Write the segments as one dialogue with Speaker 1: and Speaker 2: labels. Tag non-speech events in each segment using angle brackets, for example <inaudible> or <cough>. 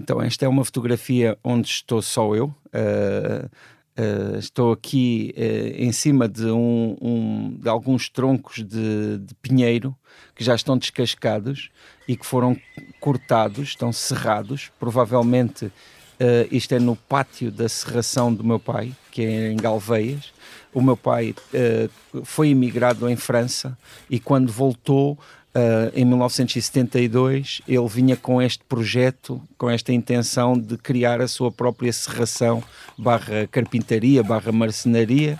Speaker 1: Então, esta é uma fotografia onde estou só eu. Uh, uh, estou aqui uh, em cima de, um, um, de alguns troncos de, de, pinheiro que já estão descascados e que foram cortados, estão serrados. Provavelmente isto é no pátio da serração do meu pai, que é em Galveias. O meu pai foi imigrado em França e quando voltou Uh, em 1972 ele vinha com este projeto, com esta intenção de criar a sua própria serração barra carpintaria, barra marcenaria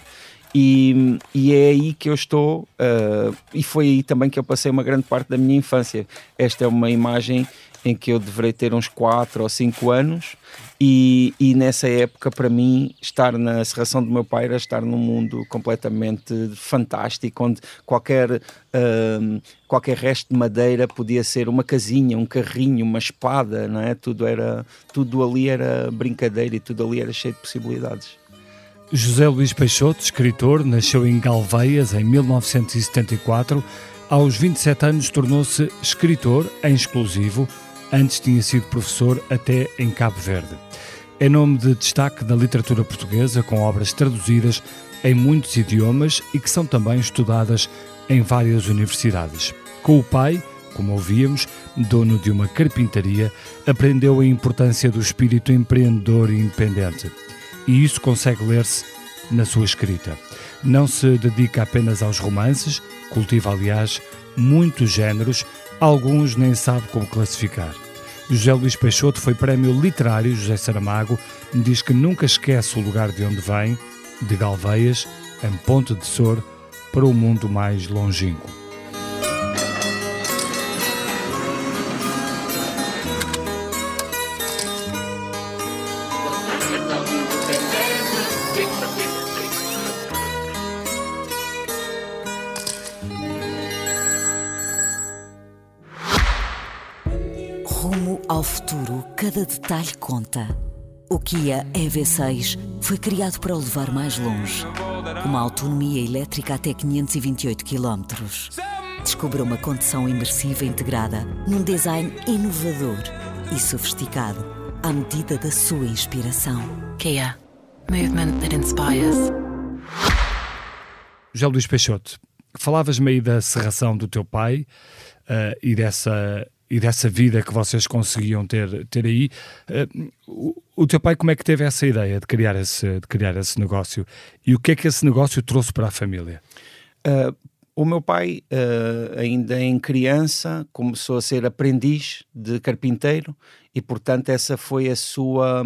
Speaker 1: e, e é aí que eu estou uh, e foi aí também que eu passei uma grande parte da minha infância. Esta é uma imagem em que eu deverei ter uns 4 ou 5 anos e, e, nessa época para mim estar na serração do meu pai era estar num mundo completamente fantástico onde qualquer uh, qualquer resto de madeira podia ser uma casinha um carrinho uma espada não é tudo era tudo ali era brincadeira e tudo ali era cheio de possibilidades
Speaker 2: José Luís Peixoto, escritor, nasceu em Galveias em 1974. Aos 27 anos tornou-se escritor em exclusivo Antes tinha sido professor até em Cabo Verde. É nome de destaque da literatura portuguesa, com obras traduzidas em muitos idiomas e que são também estudadas em várias universidades. Com o pai, como ouvíamos, dono de uma carpintaria, aprendeu a importância do espírito empreendedor e independente. E isso consegue ler-se na sua escrita. Não se dedica apenas aos romances, cultiva, aliás, muitos géneros alguns nem sabe como classificar. José Luís Peixoto foi prémio literário José Saramago, diz que nunca esquece o lugar de onde vem, de Galveias, em Ponte de Sor, para o mundo mais longínquo.
Speaker 3: Detalhe conta. O Kia EV6 foi criado para o levar mais longe. Uma autonomia elétrica até 528 km. Descubra uma condução imersiva integrada num design inovador e sofisticado à medida da sua inspiração.
Speaker 4: Kia. Movement that inspires.
Speaker 2: José Luís Peixoto, falavas-me aí da serração do teu pai uh, e dessa e dessa vida que vocês conseguiam ter, ter aí. Uh, o, o, teu pai, como é que teve essa ideia de criar esse, de criar esse negócio? E o que é que esse negócio trouxe para a família?
Speaker 1: Uh, o meu pai, uh, ainda em criança, começou a ser aprendiz de carpinteiro e, portanto, essa foi a sua,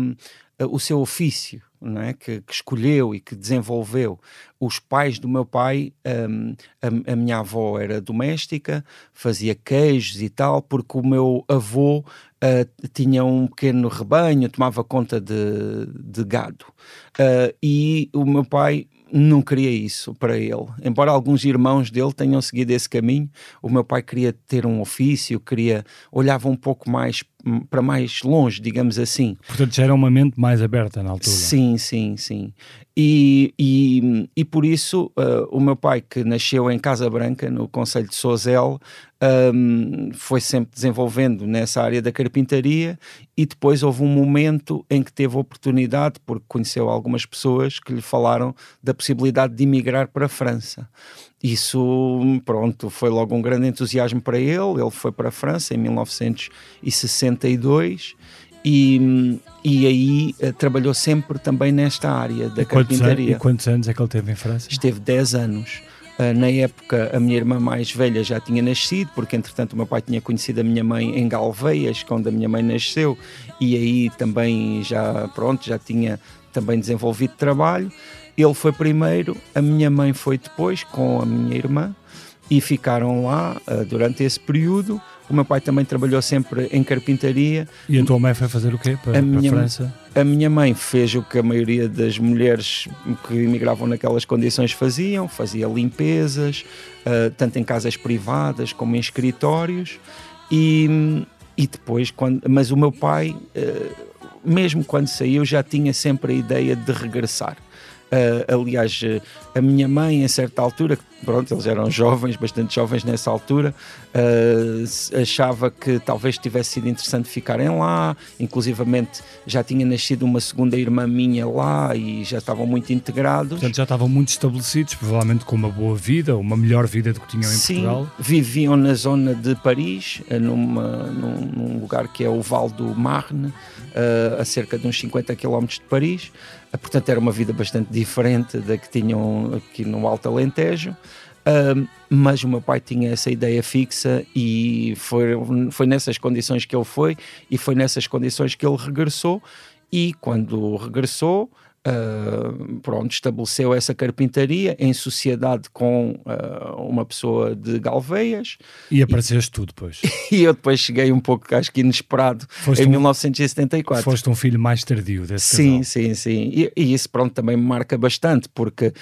Speaker 1: o seu ofício não é? que, que, escolheu e que desenvolveu. Os pais do meu pai, um, a, a, minha avó era doméstica, fazia queijos e tal, porque o meu avô uh, tinha um pequeno rebanho, tomava conta de, de gado. Uh, e o meu pai não queria isso para ele. Embora alguns irmãos dele tenham seguido esse caminho, o meu pai queria ter um ofício, queria olhava um pouco mais para mais longe, digamos assim.
Speaker 2: Portanto, já era uma mente mais aberta na altura.
Speaker 1: Sim, sim, sim. E, e, e por isso uh, o meu pai, que nasceu em Casa Branca, no Conselho de Sozel, um, foi sempre desenvolvendo nessa área da carpintaria e depois houve um momento em que teve oportunidade, porque conheceu algumas pessoas que lhe falaram da possibilidade de emigrar para a França. Isso, pronto, foi logo um grande entusiasmo para ele. Ele foi para a França em 1962 e, e aí uh, trabalhou sempre também nesta área da
Speaker 2: e
Speaker 1: carpintaria.
Speaker 2: Anos, e quantos anos é que ele teve em França?
Speaker 1: Esteve 10 anos. Uh, na época, a minha irmã mais velha já tinha nascido, porque entretanto o meu pai tinha conhecido a minha mãe em Galveias, quando a minha mãe nasceu, e aí também já, pronto, já tinha também desenvolvido trabalho. Ele foi primeiro, a minha mãe foi depois, com a minha irmã, e ficaram lá uh, durante esse período. O meu pai também trabalhou sempre em carpintaria.
Speaker 2: E a tua mãe foi fazer o quê para a, minha, para a França?
Speaker 1: A minha mãe fez o que a maioria das mulheres que emigravam naquelas condições faziam, fazia limpezas, uh, tanto em casas privadas como em escritórios. E, e depois, quando, mas o meu pai, uh, mesmo quando saiu, já tinha sempre a ideia de regressar. Uh, aliás, a minha mãe, a certa altura, pronto, eles eram jovens, bastante jovens nessa altura, uh, achava que talvez tivesse sido interessante ficarem lá, inclusivamente já tinha nascido uma segunda irmã minha lá e já estavam muito integrados.
Speaker 2: Portanto, já estavam muito estabelecidos, provavelmente com uma boa vida, uma melhor vida do que tinham em
Speaker 1: Sim,
Speaker 2: Portugal.
Speaker 1: viviam na zona de Paris, eh, numa, num, num lugar que é o Val do Marne, uh, a cerca de uns 50 km de Paris. Uh, portanto, era uma vida bastante diferente da que tinham aqui no Alto Alentejo. Uh, mas o meu pai tinha essa ideia fixa e foi, foi nessas condições que ele foi e foi nessas condições que ele regressou e quando regressou Uh, pronto, estabeleceu essa carpintaria em sociedade com uh, uma pessoa de Galveias.
Speaker 2: E apareceste tu depois. <laughs>
Speaker 1: E eu depois cheguei um pouco, acho que inesperado, foste em um, 1974.
Speaker 2: Foste um filho mais tardio desse
Speaker 1: Sim,
Speaker 2: casal.
Speaker 1: sim, sim. E, e, isso, pronto, também me marca bastante, porque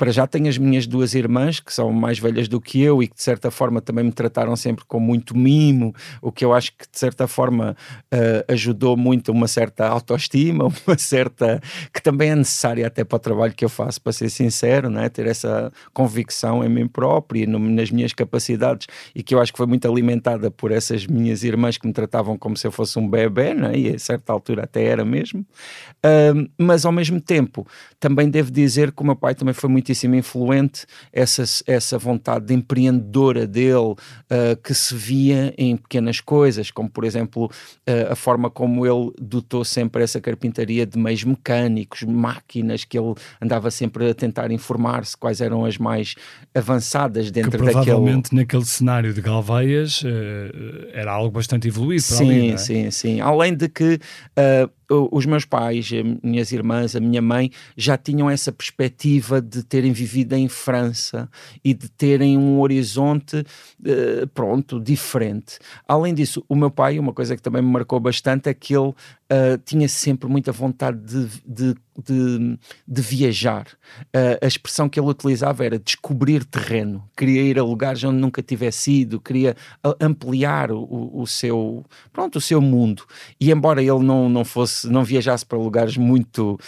Speaker 1: para já tenho as minhas duas irmãs, que são mais velhas do que eu e que de certa forma também me trataram sempre com muito mimo, o que eu acho que de certa forma uh, ajudou muito uma certa autoestima, <laughs> uma certa. que também é necessária até para o trabalho que eu faço, para ser sincero, né? ter essa convicção em mim próprio e no, nas minhas capacidades e que eu acho que foi muito alimentada por essas minhas irmãs que me tratavam como se eu fosse um bebê, né? e a certa altura até era mesmo. Uh, mas ao mesmo tempo, também devo dizer que o meu pai também foi muito muitíssimo influente essa, essa vontade de empreendedora dele uh, que se via em pequenas coisas, como por exemplo uh, a forma como ele dotou sempre essa carpintaria de meios mecânicos, máquinas que ele andava sempre a tentar informar-se quais eram as mais avançadas dentro
Speaker 2: que provavelmente
Speaker 1: daquele...
Speaker 2: naquele cenário de Galveias uh, era algo bastante evoluído
Speaker 1: sim,
Speaker 2: ali, é?
Speaker 1: sim, sim. Além de que os meus pais, minhas irmãs, a minha mãe já tinham essa perspectiva de terem vivido em França e de terem um horizonte, uh, pronto, diferente. Além disso, o meu pai, uma coisa que também me marcou bastante é que ele uh, tinha sempre muita vontade de, de, de, de viajar. Uh, a expressão que ele utilizava era descobrir terreno, queria ir a lugares onde nunca tivesse ido, queria ampliar o, o seu, pronto, o seu mundo. E embora ele não, não fosse, não viajasse para lugares muito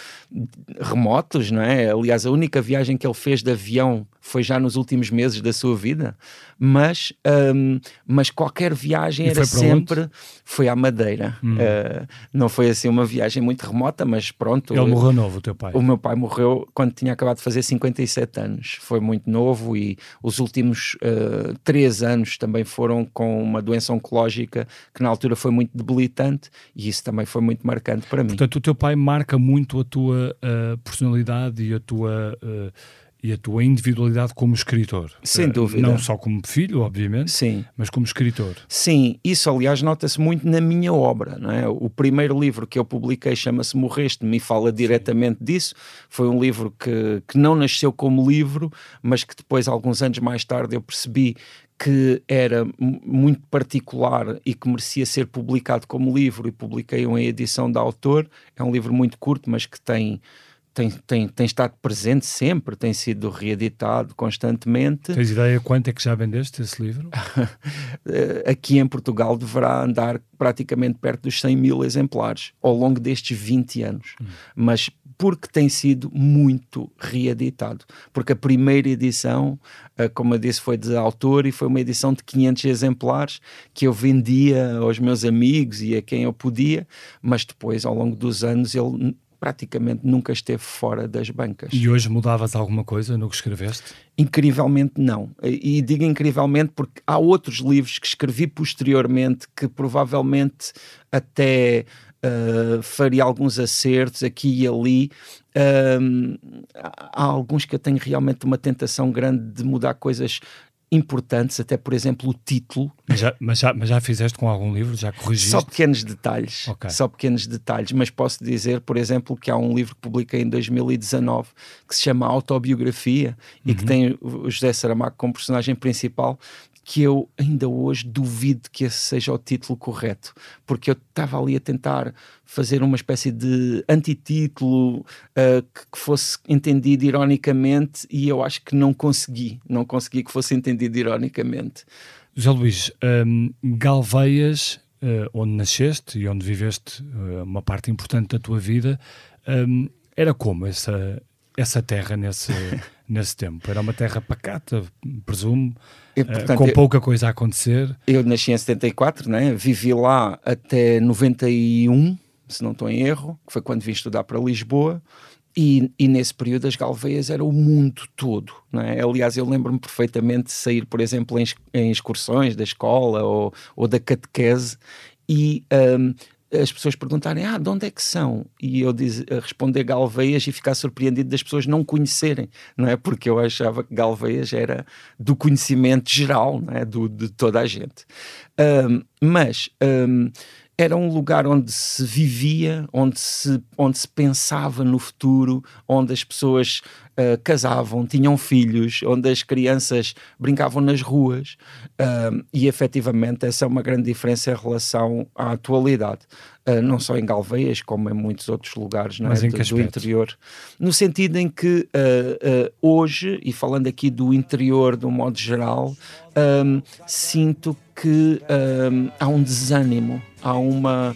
Speaker 1: remotos, não é? Aliás, a única viagem que ele fez de avião foi já nos últimos meses da sua vida, mas, um, mas qualquer viagem
Speaker 2: e
Speaker 1: era sempre
Speaker 2: onde?
Speaker 1: foi à Madeira. Hum. Uh, não foi assim uma viagem muito remota, mas pronto.
Speaker 2: Ele morreu novo, o teu pai?
Speaker 1: O meu pai morreu quando tinha acabado de fazer 57 anos. Foi muito novo e os últimos uh, três anos também foram com uma doença oncológica que na altura foi muito debilitante e isso também foi muito marcante para mim.
Speaker 2: Portanto, o teu pai marca muito a tua uh, personalidade e a tua e a tua individualidade como escritor.
Speaker 1: Sem dúvida.
Speaker 2: Não só como filho, obviamente,
Speaker 1: Sim.
Speaker 2: mas como escritor.
Speaker 1: Sim, isso aliás nota-se muito na minha obra. Não é? O primeiro livro que eu publiquei chama-se Morreste-me e fala diretamente disso. Foi um livro que, que não nasceu como livro, mas que depois, alguns anos mais tarde, eu percebi que era muito particular e que merecia ser publicado como livro e publiquei-o em edição da autor. É um livro muito curto, mas que tem tem, tem, tem estado presente sempre, tem sido reeditado constantemente.
Speaker 2: Tens ideia quanto é que já vendeste esse livro? <laughs>
Speaker 1: Aqui em Portugal deverá andar praticamente perto dos 100 mil exemplares ao longo destes 20 anos. Hum. Mas porque tem sido muito reeditado. Porque a primeira edição, eh, como eu disse, foi de autor e foi uma edição de 500 exemplares que eu vendia aos meus amigos e a quem eu podia, mas depois, ao longo dos anos, ele praticamente nunca esteve fora das bancas.
Speaker 2: E hoje mudavas alguma coisa no que escreveste?
Speaker 1: Incrivelmente não. E digo incrivelmente porque há outros livros que escrevi posteriormente que provavelmente até uh, faria alguns acertos aqui e ali. Uh, há alguns que eu tenho realmente uma tentação grande de mudar coisas importantes, até por exemplo o título.
Speaker 2: Mas já, mas já, mas já fizeste com algum livro? Já corrigiste?
Speaker 1: Só pequenos detalhes. Okay. Só pequenos detalhes, mas posso dizer, por exemplo, que há um livro que publiquei em 2019 que se chama Autobiografia uhum. e que uhum. tem o José Saramago como personagem principal que eu ainda hoje duvido que esse seja o título correto, porque eu estava ali a tentar fazer uma espécie de antitítulo uh, que, que, fosse entendido ironicamente e eu acho que não consegui, não consegui que fosse entendido ironicamente.
Speaker 2: José Luís, um, Galveias, uh, onde nasceste e onde viveste uh, uma parte importante da tua vida, um, era como essa essa terra nesse, <laughs> nesse tempo? Era uma terra pacata, presumo, eh,
Speaker 1: portanto,
Speaker 2: com
Speaker 1: eu-
Speaker 2: pouca coisa a acontecer.
Speaker 1: Eu nasci em 74, né? vivi lá até 91, se não estou em erro, que foi quando vim estudar para Lisboa. E, e nesse período as Galveias era o mundo todo. Né? Aliás, eu lembro-me perfeitamente de sair, por exemplo, em, em excursões da escola ou, ou da catequese e hum, as pessoas perguntarem: Ah, de onde é que são? E eu diz, a responder Galveias e ficar surpreendido das pessoas não conhecerem, não é? Porque eu achava que Galveias era do conhecimento geral, não é? do, de toda a gente. Hum, mas hum, era um lugar onde se vivia, onde se, onde se pensava no futuro, onde as pessoas ah, casavam, tinham filhos, onde as crianças brincavam nas ruas. Hum, e efetivamente essa é uma grande diferença em relação à atualidade. Ah, não só em Galveias, como em muitos outros lugares não é? Do, do interior. No sentido em que ah, ah, hoje, e falando aqui do interior de um modo geral, hum, sinto que hum, há um desânimo, há uma.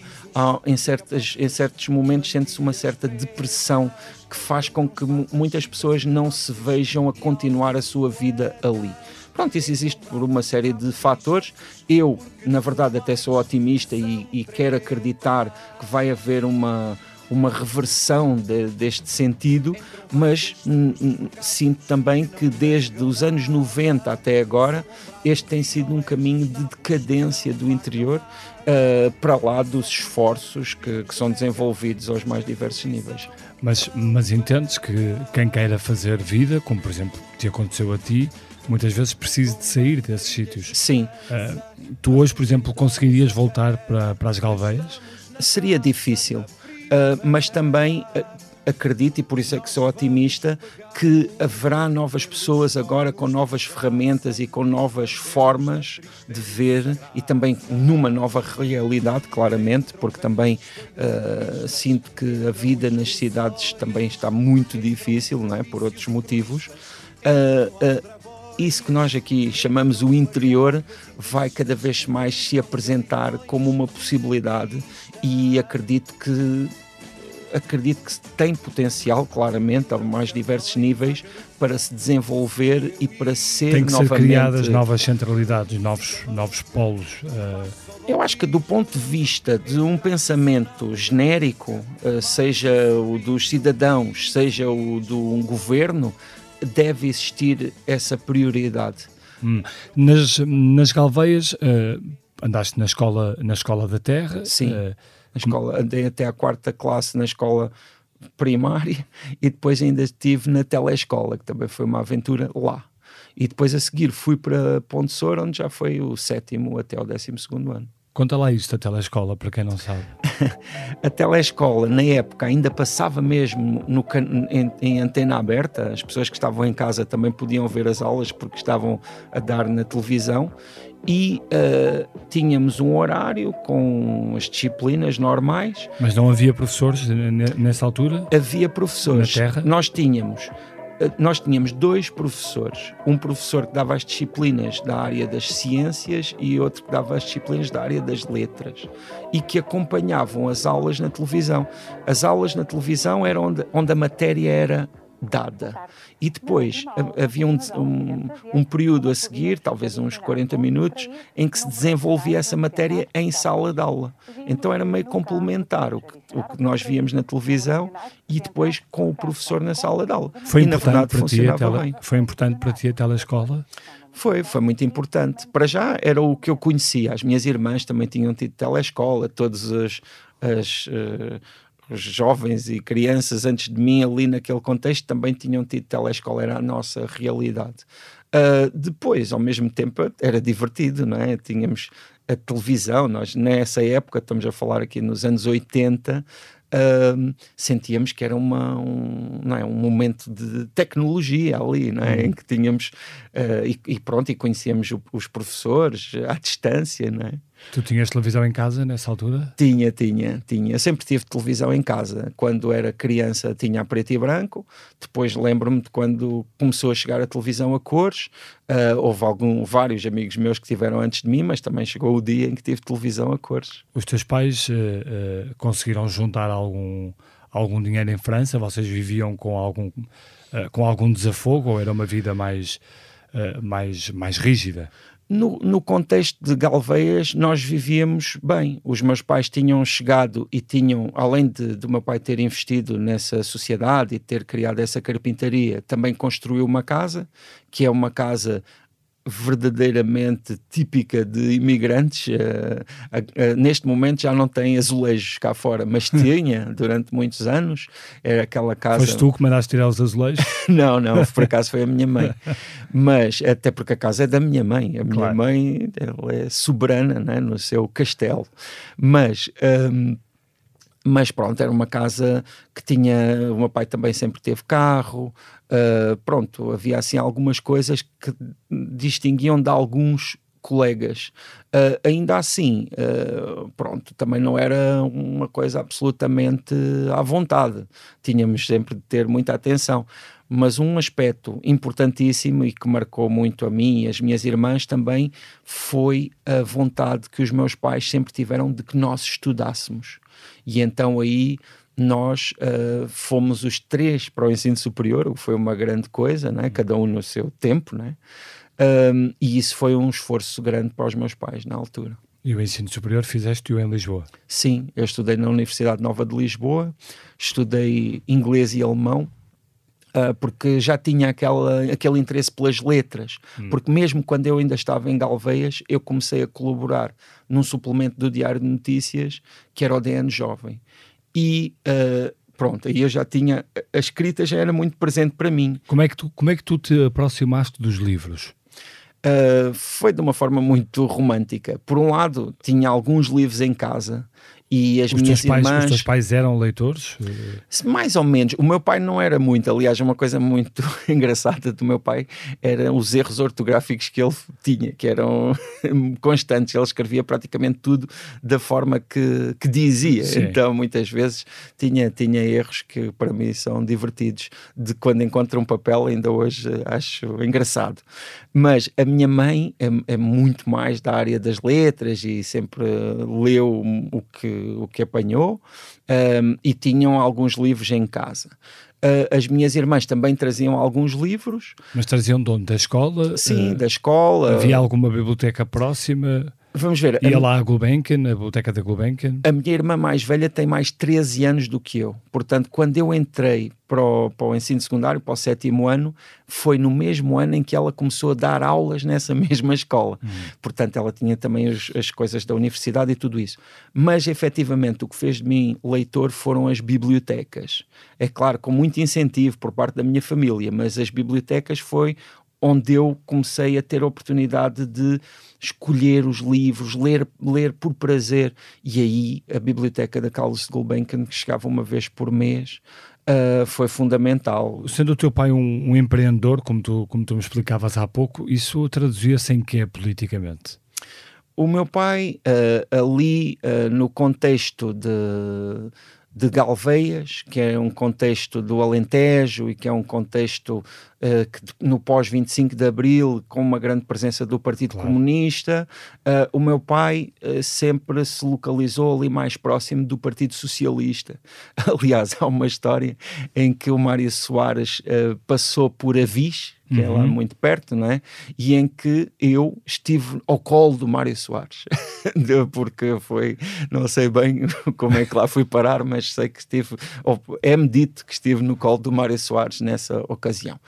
Speaker 1: Em, certas, em certos momentos sente-se uma certa depressão que faz com que mu- muitas pessoas não se vejam a continuar a sua vida ali. Pronto, isso existe por uma série de fatores. Eu, na verdade, até sou otimista e, e quero acreditar que vai haver uma, uma reversão de- deste sentido, mas hum, hum, sinto também que desde os anos 90 até agora, este tem sido um caminho de decadência do interior, ah, para lá dos esforços que, que são desenvolvidos aos mais diversos níveis.
Speaker 2: Mas, mas entendes que quem queira fazer vida, como por exemplo te aconteceu a ti, muitas vezes precisa de sair desses sítios.
Speaker 1: Sim,
Speaker 2: Eh, tu hoje, por exemplo, conseguirias voltar para, para as Galveias?
Speaker 1: seria difícil, ah, mas também acredito, e por isso é que sou otimista, que haverá novas pessoas agora com novas ferramentas e com novas formas de ver e também numa nova realidade, claramente, porque também ah, sinto que a vida nas cidades também está muito difícil, não é? por outros motivos. Ah, ah, isso que nós aqui chamamos o interior vai cada vez mais se apresentar como uma possibilidade e acredito que acredito que tem potencial claramente a mais diversos níveis para se desenvolver e para ser
Speaker 2: Tem que ser
Speaker 1: novamente
Speaker 2: criadas novas centralidades, novos, novos polos. eh,
Speaker 1: Eu acho que do ponto de vista de um pensamento genérico, eh, seja o dos cidadãos, seja o de um governo, deve existir essa prioridade.
Speaker 2: hum. nas, nas Galveias, eh, andaste na escola, na escola da Terra.
Speaker 1: Sim.
Speaker 2: eh,
Speaker 1: Na escola, andei até à quarta classe na escola primária <laughs> e depois ainda estive na telescola, que também foi uma aventura lá. E depois a seguir fui para Ponte Soura, onde já foi o sétimo até o décimo segundo ano.
Speaker 2: conta lá isto da telescola, para quem não sabe. <laughs>
Speaker 1: A telescola, na época, ainda passava mesmo no em, em antena aberta. As pessoas que estavam em casa também podiam ver as aulas porque estavam a dar na televisão. E ah, tínhamos um horário com as disciplinas normais.
Speaker 2: Mas não havia professores ne- nessa altura?
Speaker 1: Havia professores.
Speaker 2: Na Terra?
Speaker 1: Nós tínhamos. ah, Nós tínhamos dois professores, um professor que dava as disciplinas da área das ciências e outro que dava as disciplinas da área das letras e que acompanhavam as aulas na televisão. As aulas na televisão eram onde, onde a matéria era dada. E depois ha- havia um, um, um período a seguir, talvez uns 40 minutos, em que se desenvolvia essa matéria em sala de aula. Então era meio complementar o que, o que nós víamos na televisão e depois com o professor na sala de aula.
Speaker 2: Foi
Speaker 1: e na
Speaker 2: importante,
Speaker 1: verdade
Speaker 2: para ti a
Speaker 1: funcionava
Speaker 2: tele...
Speaker 1: bem.
Speaker 2: foi importante para ti a telescola?
Speaker 1: Foi, foi muito importante. Para já era o que eu conhecia. As minhas irmãs também tinham tido telescola, todos os, as, eh, jovens e crianças antes de mim ali naquele contexto também tinham tido telescola, era a nossa realidade. Ah, depois, ao mesmo tempo, era divertido, não é? Tínhamos a televisão, nós nessa época, estamos a falar aqui nos anos 80, ahm, sentíamos que era uma, um, não é, um momento de tecnologia ali, não é? em que tínhamos, ah, e, e pronto, e conhecíamos o- os professores à distância, não é?
Speaker 2: Tu tinhas televisão em casa nessa altura?
Speaker 1: Tinha, tinha, tinha. Eu sempre tive televisão em casa. Quando era criança tinha a preto e branco. Depois lembro-me de quando começou a chegar a televisão a cores. Ah, houve algum, vários amigos meus que tiveram antes de mim, mas também chegou o dia em que tive televisão a cores.
Speaker 2: Os teus pais eh, eh, conseguiram juntar algum, algum dinheiro em França? Vocês viviam com algum, uh, com algum desafogo ou era uma vida mais, uh, mais, mais rígida?
Speaker 1: No, no, contexto de Galveias, nós vivíamos bem. Os meus pais tinham chegado e tinham, além de, de meu pai ter investido nessa sociedade e ter criado essa carpintaria, também construiu uma casa, que é uma casa verdadeiramente típica de imigrantes. Uh, uh, neste momento já não tem azulejos cá fora, mas <laughs> tinha durante muitos anos. Era aquela casa.
Speaker 2: Foste tu que mandaste tirar os azulejos? <laughs>
Speaker 1: não, não, por acaso foi a minha mãe. <laughs> Mas até porque a casa é da minha mãe. A minha claro. mãe ela é soberana né, no seu castelo. Mas. Um, mas pronto, era uma casa que tinha. O meu pai também sempre teve carro, uh, pronto, havia assim algumas coisas que distinguiam de alguns colegas. Uh, ainda assim, uh, pronto, também não era uma coisa absolutamente à vontade. Tínhamos sempre de ter muita atenção. Mas um aspecto importantíssimo e que marcou muito a mim e as minhas irmãs também foi a vontade que os meus pais sempre tiveram de que nós estudássemos. E então aí nós uh, fomos os três para o ensino superior, o que foi uma grande coisa, né? cada um no seu tempo, né? Um, e isso foi um esforço grande para os meus pais na altura.
Speaker 2: E o ensino superior fizeste-o em Lisboa?
Speaker 1: Sim, eu estudei na Universidade Nova de Lisboa, estudei inglês e alemão, uh, porque já tinha aquela, aquele interesse pelas letras, hum. porque mesmo quando eu ainda estava em Galveias, eu comecei a colaborar num suplemento do Diário de Notícias, que era o DN Jovem e uh, pronto, aí eu já tinha, a escrita já era muito presente para mim.
Speaker 2: Como é que tu, como é que tu te aproximaste dos livros?
Speaker 1: Uh, foi de uma forma muito romântica. Por um lado, tinha alguns livros em casa e as
Speaker 2: os
Speaker 1: minhas
Speaker 2: pais,
Speaker 1: irmãs.
Speaker 2: Os teus pais eram leitores?
Speaker 1: Mais ou menos. O meu pai não era muito. Aliás, uma coisa muito <laughs> engraçada do meu pai eram os erros ortográficos que ele tinha, que eram <laughs> constantes. Ele escrevia praticamente tudo da forma que, que dizia. Sim. Então, muitas vezes, tinha, tinha erros que para mim são divertidos. De quando encontro um papel, ainda hoje acho engraçado. Mas a minha mãe é, é muito mais da área das letras e sempre leu o que o que apanhou um, e tinham alguns livros em casa. Uh, as minhas irmãs também traziam alguns livros.
Speaker 2: Mas traziam de onde? Da escola?
Speaker 1: Sim, uh, da escola.
Speaker 2: Havia alguma biblioteca próxima?
Speaker 1: Vamos ver.
Speaker 2: Ia a, lá a Gulbenkian, a biblioteca da Gulbenkian?
Speaker 1: A minha irmã mais velha tem mais 13 anos do que eu. Portanto, quando eu entrei para o, para o ensino secundário, para o sétimo ano, foi no mesmo ano em que ela começou a dar aulas nessa <laughs> mesma escola. Hum. Portanto, ela tinha também os, as coisas da universidade e tudo isso. Mas, efetivamente, o que fez de mim leitor foram as bibliotecas. É claro, com muito incentivo por parte da minha família, mas as bibliotecas foi onde eu comecei a ter a oportunidade de escolher os livros, ler, ler por prazer. E aí a biblioteca da Carlos de Gulbenkian, que chegava uma vez por mês, uh, foi fundamental.
Speaker 2: Sendo o teu pai um, um, empreendedor, como tu, como tu me explicavas há pouco, isso traduzia-se em quê politicamente?
Speaker 1: O meu pai, uh, ali uh, no contexto de de Galveias, que é um contexto do Alentejo e que é um contexto uh, que, no pós-25 de Abril, com uma grande presença do Partido claro. Comunista. Uh, o meu pai uh, sempre se localizou ali mais próximo do Partido Socialista. <laughs> Aliás, há uma história em que o Mário Soares passou por Avis, que é lá uhum. muito perto, não é? E em que eu estive ao colo do Mário Soares, <laughs> porque foi, não sei bem <laughs> como é que lá fui parar, mas sei que estive, é-me dito que estive no colo do Mário Soares nessa ocasião.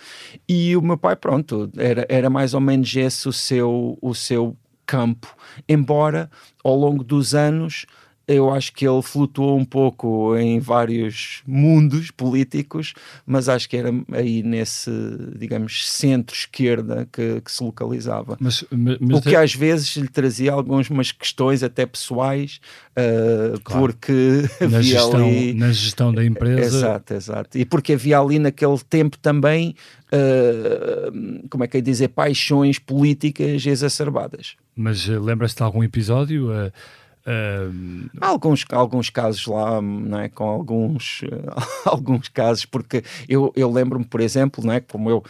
Speaker 1: E o meu pai, pronto, era, era mais ou menos esse o seu, o seu campo, embora ao longo dos anos eu acho que ele flutuou um pouco em vários mundos políticos, mas acho que era aí nesse, digamos, centro-esquerda que, que, se localizava. Mas, mas, o que é... às vezes lhe trazia algumas questões até pessoais, uh, claro. porque <laughs>
Speaker 2: na
Speaker 1: havia
Speaker 2: gestão,
Speaker 1: ali...
Speaker 2: Na gestão da empresa...
Speaker 1: Exato, exato. E porque havia ali naquele tempo também, uh, como é que é dizer, paixões políticas exacerbadas.
Speaker 2: Mas uh, lembra-se de algum episódio... Uh
Speaker 1: Há alguns, alguns casos lá, não é? com alguns, <laughs> alguns casos, porque eu, eu lembro-me, por exemplo, não é? como eu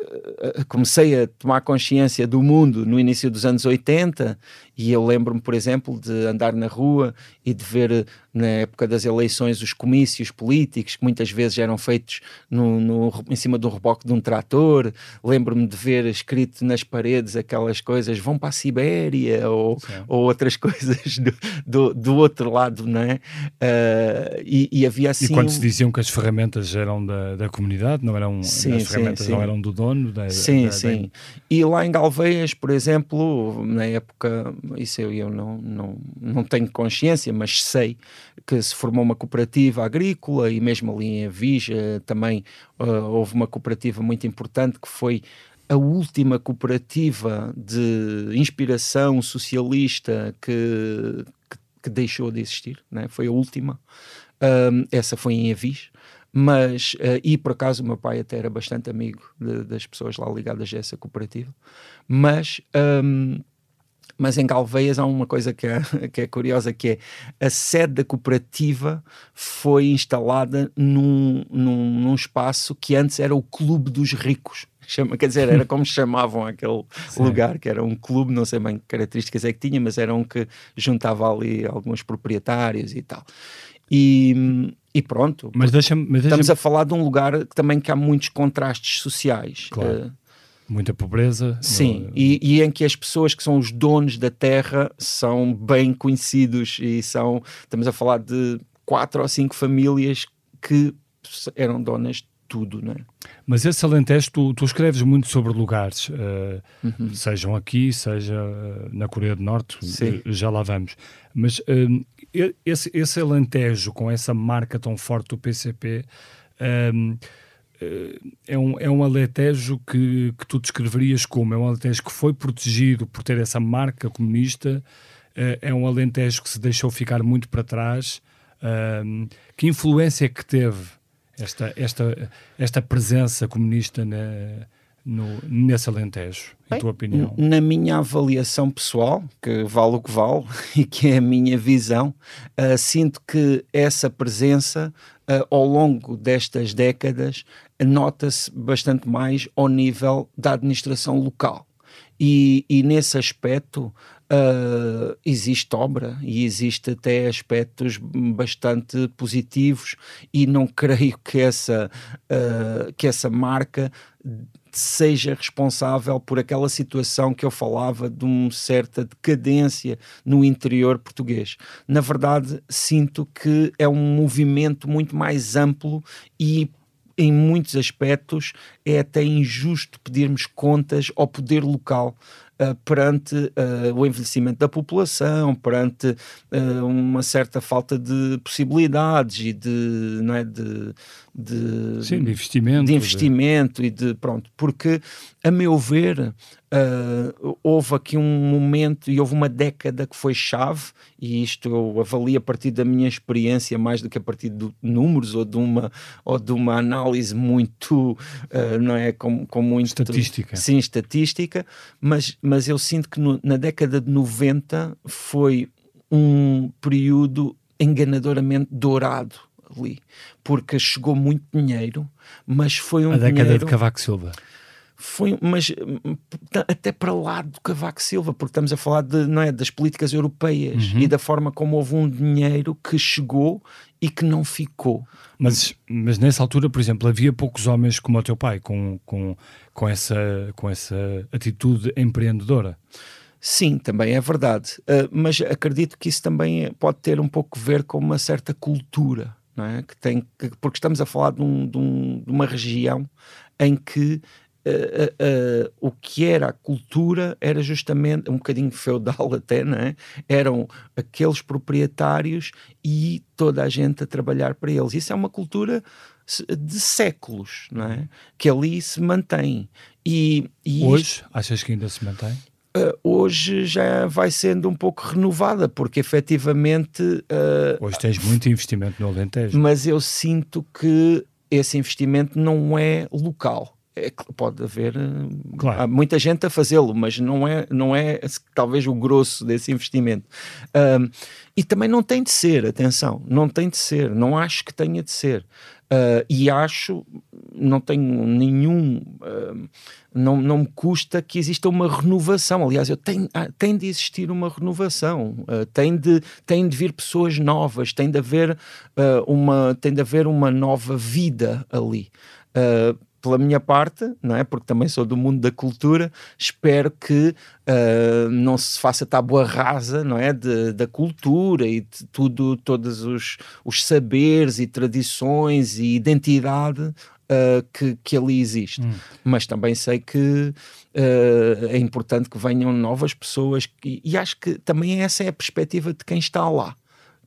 Speaker 1: eh, comecei a tomar consciência do mundo no início dos anos 80 e eu lembro-me, por exemplo, de andar na rua e de ver na época das eleições os comícios políticos que muitas vezes eram feitos no, no em cima do reboque de um trator. Lembro-me de ver escrito nas paredes aquelas coisas vão para a Sibéria ou, ou outras <laughs> coisas do, do, do, outro lado, não é? Uh, e, e, havia assim.
Speaker 2: E quando se diziam que as ferramentas eram da, da comunidade, não eram sim, as ferramentas sim, sim. não eram do dono? Da,
Speaker 1: sim, da, sim. Da... E lá em Galveias, por exemplo, na época, isso eu, eu não, não, não tenho consciência, mas sei que se formou uma cooperativa agrícola e mesmo ali em Avija também uh, houve uma cooperativa muito importante que foi a última cooperativa de inspiração socialista que, que, que deixou de existir, né? foi a última. Essa foi em Avis, mas, uh, e por acaso o meu pai até era bastante amigo de, das pessoas lá ligadas a essa cooperativa, mas um, mas em Galveias há uma coisa que é, <laughs> que é curiosa, que é a sede da cooperativa foi instalada num, num, num espaço que antes era o Clube dos Ricos. <laughs> Chama, quer dizer, era como chamavam aquele <laughs> Sim. lugar, que era um clube, não sei bem que características é que tinha, mas era um que juntava ali alguns proprietários e tal. E, e pronto.
Speaker 2: Mas deixa, mas deixa
Speaker 1: estamos a falar de um lugar que também que há muitos contrastes sociais.
Speaker 2: Claro. Uh, Muita pobreza.
Speaker 1: Sim, no... e, e, em que as pessoas que são os donos da terra são bem conhecidos e são, estamos a falar de quatro ou cinco famílias que eram donas de tudo, não é?
Speaker 2: Mas esse Alentejo, tu, tu escreves muito sobre lugares, uh, uhum. sejam aqui, seja uh, na Coreia do Norte, uh, já lá vamos. Mas esse, esse Alentejo, com essa marca tão forte do PCP, é um, é um Alentejo que, que tu descreverias como? É um Alentejo que foi protegido por ter essa marca comunista, eh, é um Alentejo que se deixou ficar muito para trás. que influência é que teve esta, esta, esta presença comunista na, no, nesse Alentejo, em tua opinião?
Speaker 1: Na minha avaliação pessoal, que vale o que vale <laughs> e que é a minha visão, uh, sinto que essa presença uh, ao longo destas décadas nota-se bastante mais ao nível da administração local. E, e nesse aspecto uh, existe obra e existe até aspectos bastante positivos e não <laughs> creio que essa, uh, que essa marca seja responsável por aquela situação que eu falava de uma certa decadência no interior português. Na verdade, sinto que é um movimento muito mais amplo e em muitos aspectos é até injusto pedirmos contas ao poder local uh, perante uh, o envelhecimento da população, perante uh, uma certa falta de possibilidades e de, não é, de,
Speaker 2: de, Sim, de investimento,
Speaker 1: de investimento de... e de pronto, porque a meu ver Uh, houve aqui um momento e houve uma década que foi chave, e isto eu avalio a partir da minha experiência mais do que a partir de números ou de uma, ou de uma análise muito, uh, não é? Com, com muito.
Speaker 2: Estatística.
Speaker 1: Sim, estatística, mas, mas eu sinto que no, na década de 90 foi um período enganadoramente dourado ali, porque chegou muito dinheiro, mas foi um
Speaker 2: a década
Speaker 1: dinheiro...
Speaker 2: de Cavaco Silva
Speaker 1: foi, mas até para lá do Cavaco Silva, porque estamos a falar de, não é, das políticas europeias uhum. e da forma como houve um dinheiro que chegou e que não ficou.
Speaker 2: Mas, mas nessa altura, por exemplo, havia poucos homens como o teu pai, com, com, com, essa, com essa atitude empreendedora.
Speaker 1: Sim, também é verdade. Uh, mas acredito que isso também pode ter um pouco a ver com uma certa cultura, não é? Que tem, que, porque estamos a falar de, um, de, um, de uma região em que Uh, uh, o que era a cultura era justamente um bocadinho feudal <laughs> até, não é? Eram aqueles proprietários e toda a gente a trabalhar para eles. Isso é uma cultura de séculos, não é? Que ali se mantém. E,
Speaker 2: e hoje, isto, achas que ainda se mantém?
Speaker 1: Uh, hoje já vai sendo um pouco renovada, porque efetivamente.
Speaker 2: hoje tens muito investimento no Alentejo.
Speaker 1: Mas eu sinto que esse investimento não é local é, pode haver eh, claro. muita gente a fazê-lo, mas não é, não é talvez o grosso desse investimento. Um, e também não tem de ser, atenção, não tem de ser, não acho que tenha de ser. Uh, e acho, não tenho nenhum. Uh, não, não me custa que exista uma renovação. Aliás, eu tenho, ah, tem de existir uma renovação, uh, tem, de, tem de vir pessoas novas, tem de haver, uma, tem de haver uma nova vida ali. Pela minha parte, não é? Porque também sou do mundo da cultura, espero que uh, não se faça tábua rasa, não é? De, da cultura e de tudo, todos os, os saberes e tradições e identidade uh, que, que ali existe. Hum. Mas também sei que uh, é importante que venham novas pessoas e, e acho que também essa é a perspectiva de quem está lá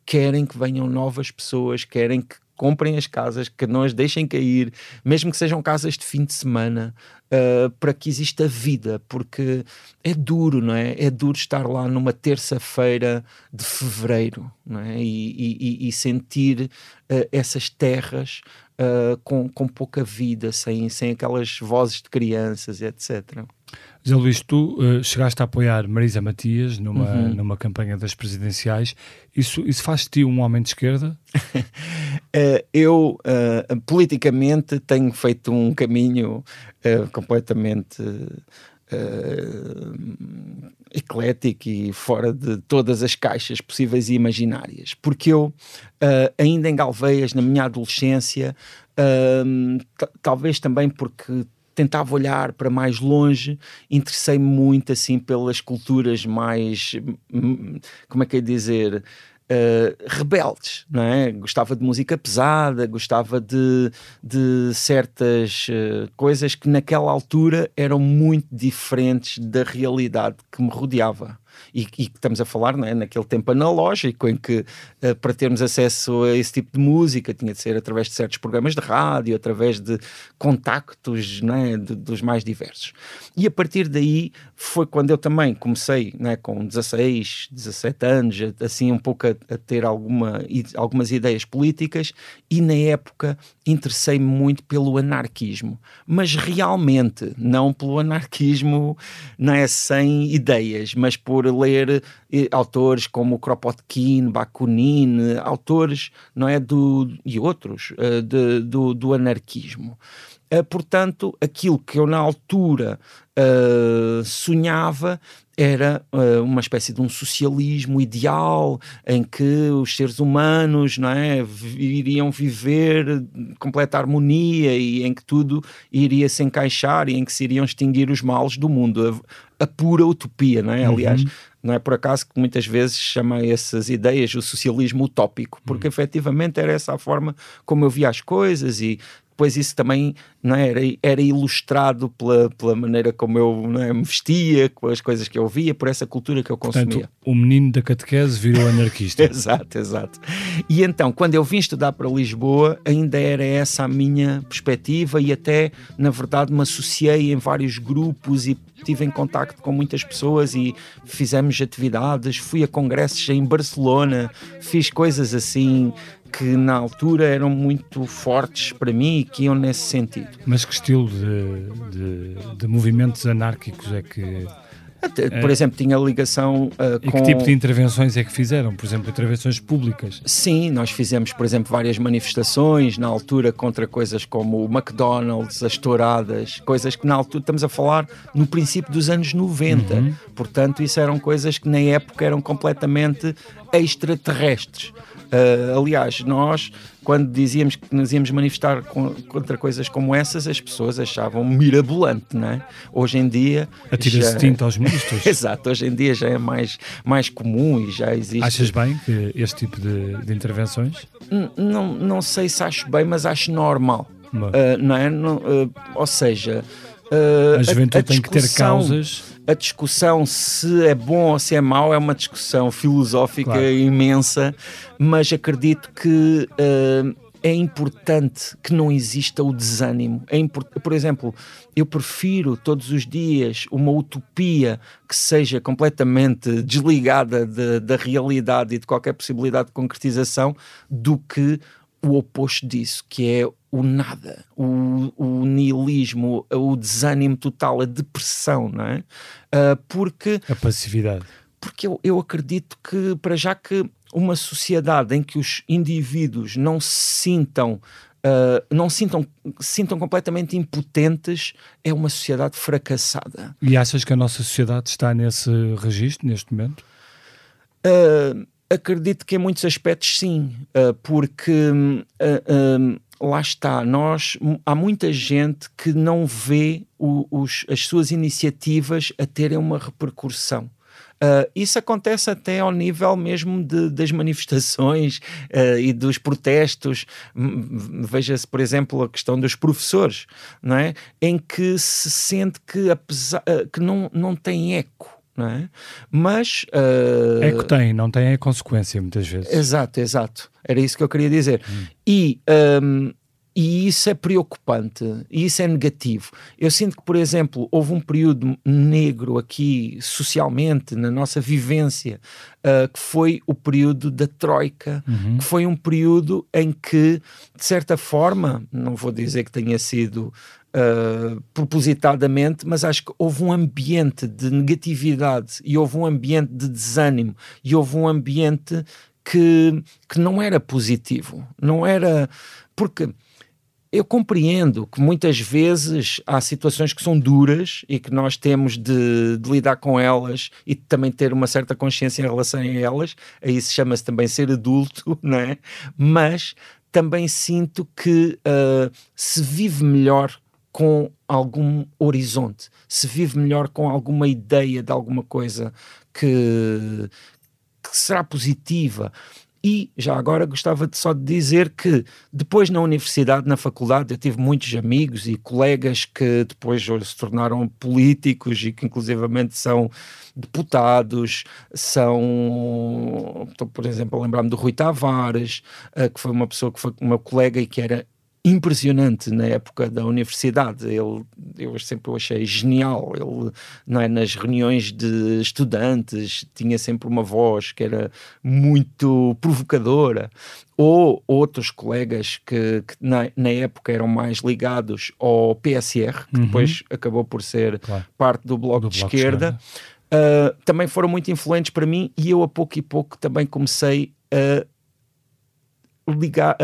Speaker 1: querem que venham novas pessoas, querem que comprem as casas, que não as deixem cair, mesmo que sejam casas de fim de semana, uh, para que exista vida, porque é duro, não é? É duro estar lá numa terça-feira de fevereiro, não é? E, e, e sentir uh, essas terras uh, com, com pouca vida, sem, sem aquelas vozes de crianças, etc.
Speaker 2: José Luís, tu uh, chegaste a apoiar Marisa Matias numa, uhum. numa campanha das presidenciais. Isso, isso faz-te um homem de esquerda?
Speaker 1: uh, <laughs> eu, uh, politicamente, tenho feito um caminho completamente eclético e fora de todas as caixas possíveis e imaginárias. Porque eu, ainda em Galveias, na minha adolescência, talvez também porque tentava olhar para mais longe, interessei-me muito assim pelas culturas mais, hum, como é que é dizer, Uh, rebeldes, não é? Gostava de música pesada, gostava de, de certas uh, coisas que naquela altura eram muito diferentes da realidade que me rodeava e, e estamos a falar é? naquele tempo analógico em que uh, para termos acesso a esse tipo de música tinha de ser através de certos programas de rádio, através de contactos é? de, dos mais diversos. E a partir daí foi quando eu também comecei é? com 16, 17 anos, assim um pouco a, a ter alguma, algumas ideias políticas e na época interessei-me muito pelo anarquismo, mas realmente não pelo anarquismo não é sem ideias, mas por ler eh, autores como Kropotkin, Bakunin, autores não é do e outros uh, de, do, do anarquismo. Uh, portanto, aquilo que eu na altura uh, sonhava era uh, uma espécie de um socialismo ideal em que os seres humanos não é, iriam viver completa harmonia e em que tudo iria se encaixar e em que se iriam extinguir os males do mundo. A, a pura utopia, não é? Uhum. Aliás, não é por acaso que muitas vezes chama essas ideias o socialismo utópico, porque uhum. efetivamente era essa a forma como eu via as coisas e depois isso também não é, era, era ilustrado pela, pela maneira como eu é, me vestia, com as coisas que eu via, por essa cultura que eu consumia.
Speaker 2: Portanto, o menino da catequese virou anarquista. <laughs>
Speaker 1: exato, exato. E então, quando eu vim estudar para Lisboa, ainda era essa a minha perspectiva e até, na verdade, me associei em vários grupos e estive em contacto com muitas pessoas e fizemos atividades, fui a congressos em Barcelona, fiz coisas assim que na altura eram muito fortes para mim e que iam nesse sentido.
Speaker 2: Mas que estilo de, de, de movimentos anárquicos é que.
Speaker 1: por exemplo, tinha ligação uh,
Speaker 2: e com... que tipo de intervenções é que fizeram? Por exemplo, intervenções públicas?
Speaker 1: Sim, nós fizemos, por exemplo, várias manifestações na altura contra coisas como o McDonald's, as touradas, coisas que na altura estamos a falar no princípio dos anos 90. Uhum. Portanto, isso eram coisas que na época eram completamente extraterrestres. Uh, aliás, nós, quando dizíamos que nos íamos manifestar contra coisas como essas, as pessoas achavam mirabolante, não é? Hoje em dia.
Speaker 2: Atira-se tinta aos ministros. <laughs>
Speaker 1: Exato, hoje em dia já é mais, mais comum e já existe.
Speaker 2: Achas bem que este tipo de, de intervenções?
Speaker 1: N não, não sei se acho bem, mas acho normal. Uh, não é? Não, uh, ou seja.
Speaker 2: Uh, a juventude a, a tem que ter causas.
Speaker 1: A discussão se é bom ou se é mau é uma discussão filosófica claro. imensa, mas acredito que uh, é importante que não exista o desânimo. É por exemplo, eu prefiro todos os dias uma utopia que seja completamente desligada de, da realidade e de qualquer possibilidade de concretização do que o oposto disso, que é o nada, o, o nihilismo, o desânimo total, a depressão, não é? Uh, porque.
Speaker 2: A passividade.
Speaker 1: Porque eu, eu acredito que, para já que uma sociedade em que os indivíduos não se sintam uh, não sintam, sintam completamente impotentes, é uma sociedade fracassada.
Speaker 2: E achas que a nossa sociedade está nesse registro neste momento?
Speaker 1: Uh, acredito que em muitos aspectos sim, porque lá está, nós há muita gente que não vê o, os, as suas iniciativas a terem uma repercussão. Uh, isso acontece até ao nível mesmo de, das manifestações uh, <laughs> e dos protestos. Veja-se, por exemplo, a questão dos professores, não é? em que se sente que, apesar, uh, que não, não tem eco. Não é? Mas.
Speaker 2: Uh... É que tem, não tem a consequência muitas vezes.
Speaker 1: Exato, exato. Era isso que eu queria dizer. Hum. E um, e isso é preocupante, e isso é negativo. Eu sinto que, por exemplo, houve um período negro aqui socialmente, na nossa vivência, uh, que foi o período da Troika, uhum. que foi um período em que, de certa forma, não vou dizer que tenha sido Uh, propositadamente, mas acho que houve um ambiente de negatividade e houve um ambiente de desânimo e houve um ambiente que, que não era positivo, não era porque eu compreendo que muitas vezes há situações que são duras e que nós temos de, de, lidar com elas e também ter uma certa consciência em relação a elas. Aí se chama-se também ser adulto, <laughs> não é? Mas também sinto que uh, se vive melhor com algum horizonte, se vive melhor com alguma ideia de alguma coisa que, que será positiva. E já agora gostava de só de dizer que depois na universidade, na faculdade, eu tive muitos amigos e colegas que depois se tornaram políticos e que inclusivamente são deputados, são, por exemplo lembrar-me do Rui Tavares, uh, que foi uma pessoa que foi uma colega e que era impressionante na época da universidade. Ele, eu sempre o achei genial. Ele, não é, nas reuniões de estudantes, tinha sempre uma voz que era muito provocadora. Ou outros colegas que, que na, na, época eram mais ligados ao PSR, que uhum. depois acabou por ser claro. parte do Bloco, do de, bloco esquerda, de Esquerda, uh, também foram muito influentes para mim e eu a pouco e pouco também comecei a ligar,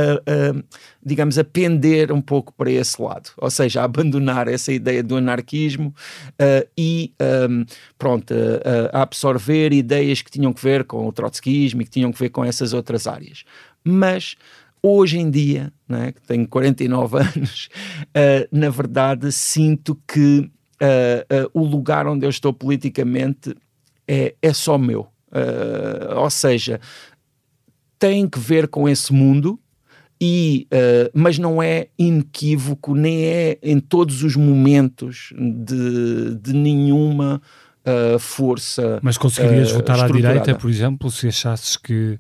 Speaker 1: digamos, a pender um pouco para esse lado, ou seja, a abandonar essa ideia do anarquismo uh, e um, pronto, uh, a absorver ideias que tinham que ver com o trotskismo e que tinham que ver com essas outras áreas. Mas hoje em dia, né, que tenho 49 <laughs> anos, uh, na verdade sinto que o lugar onde eu estou politicamente é, é só meu. ou seja, tem que ver com esse mundo, e, uh, mas não é inequívoco, nem é em todos os momentos de, de nenhuma uh, força.
Speaker 2: Mas conseguirias uh, votar à direita, por exemplo, se achasses que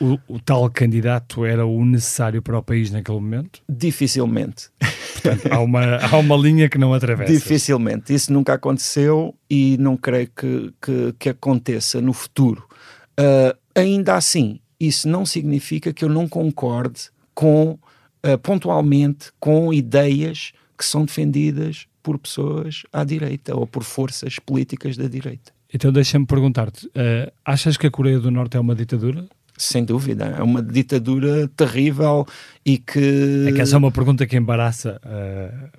Speaker 2: o, o, tal candidato era o necessário para o país naquele momento?
Speaker 1: Dificilmente.
Speaker 2: Portanto, há uma, há uma linha que não atravessa.
Speaker 1: Dificilmente. Isso nunca aconteceu e não creio que, que, que aconteça no futuro. Uh, ainda assim, isso não significa que eu não concorde com, uh, pontualmente, com ideias que são defendidas por pessoas à direita ou por forças políticas da direita.
Speaker 2: Então deixa-me perguntar-te, uh, achas que a Coreia do Norte é uma ditadura?
Speaker 1: Sem dúvida, é uma ditadura terrível e que...
Speaker 2: É que essa é uma pergunta que embaraça uh,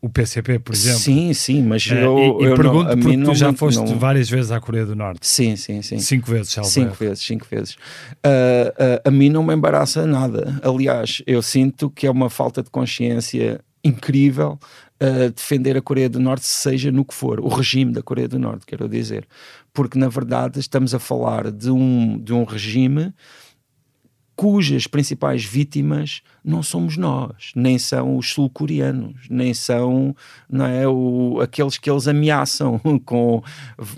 Speaker 2: o, PCP, por exemplo.
Speaker 1: Sim, sim, mas
Speaker 2: uh,
Speaker 1: eu,
Speaker 2: e,
Speaker 1: eu
Speaker 2: pergunto
Speaker 1: não,
Speaker 2: porque
Speaker 1: tu
Speaker 2: já foste não... várias vezes à Coreia do Norte.
Speaker 1: Sim, sim, sim.
Speaker 2: Cinco vezes, salvo
Speaker 1: Cinco vezes, cinco vezes. Uh, uh, a mim não me embaraça nada. Aliás, eu sinto que é uma falta de consciência incrível defender a Coreia do Norte, seja no que for, o regime da Coreia do Norte, quero dizer. Porque, na verdade, estamos a falar de um, de um regime cujas principais vítimas não somos nós, nem são os sul-coreanos, nem são não é, o, aqueles que eles ameaçam <laughs> com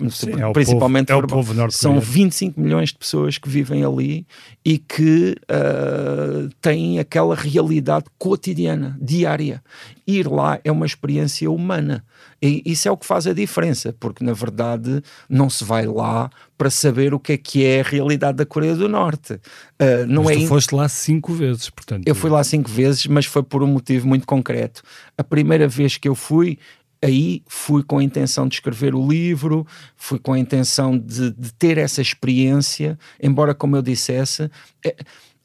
Speaker 2: Sim, é principalmente o povo, é o
Speaker 1: são 25 milhões de pessoas que vivem ali e que uh, têm aquela realidade cotidiana, diária. Ir lá é uma experiência humana. E isso é o que faz a diferença, porque na verdade não se vai lá para saber o que é que é a realidade da Coreia do Norte. Uh, não
Speaker 2: mas
Speaker 1: é
Speaker 2: tu foste lá cinco vezes, portanto.
Speaker 1: Eu fui lá cinco vezes, mas foi por um motivo muito concreto. A primeira vez que eu fui, aí fui com a intenção de escrever o livro, fui com a intenção de, de ter essa experiência, embora, como eu dissesse, é,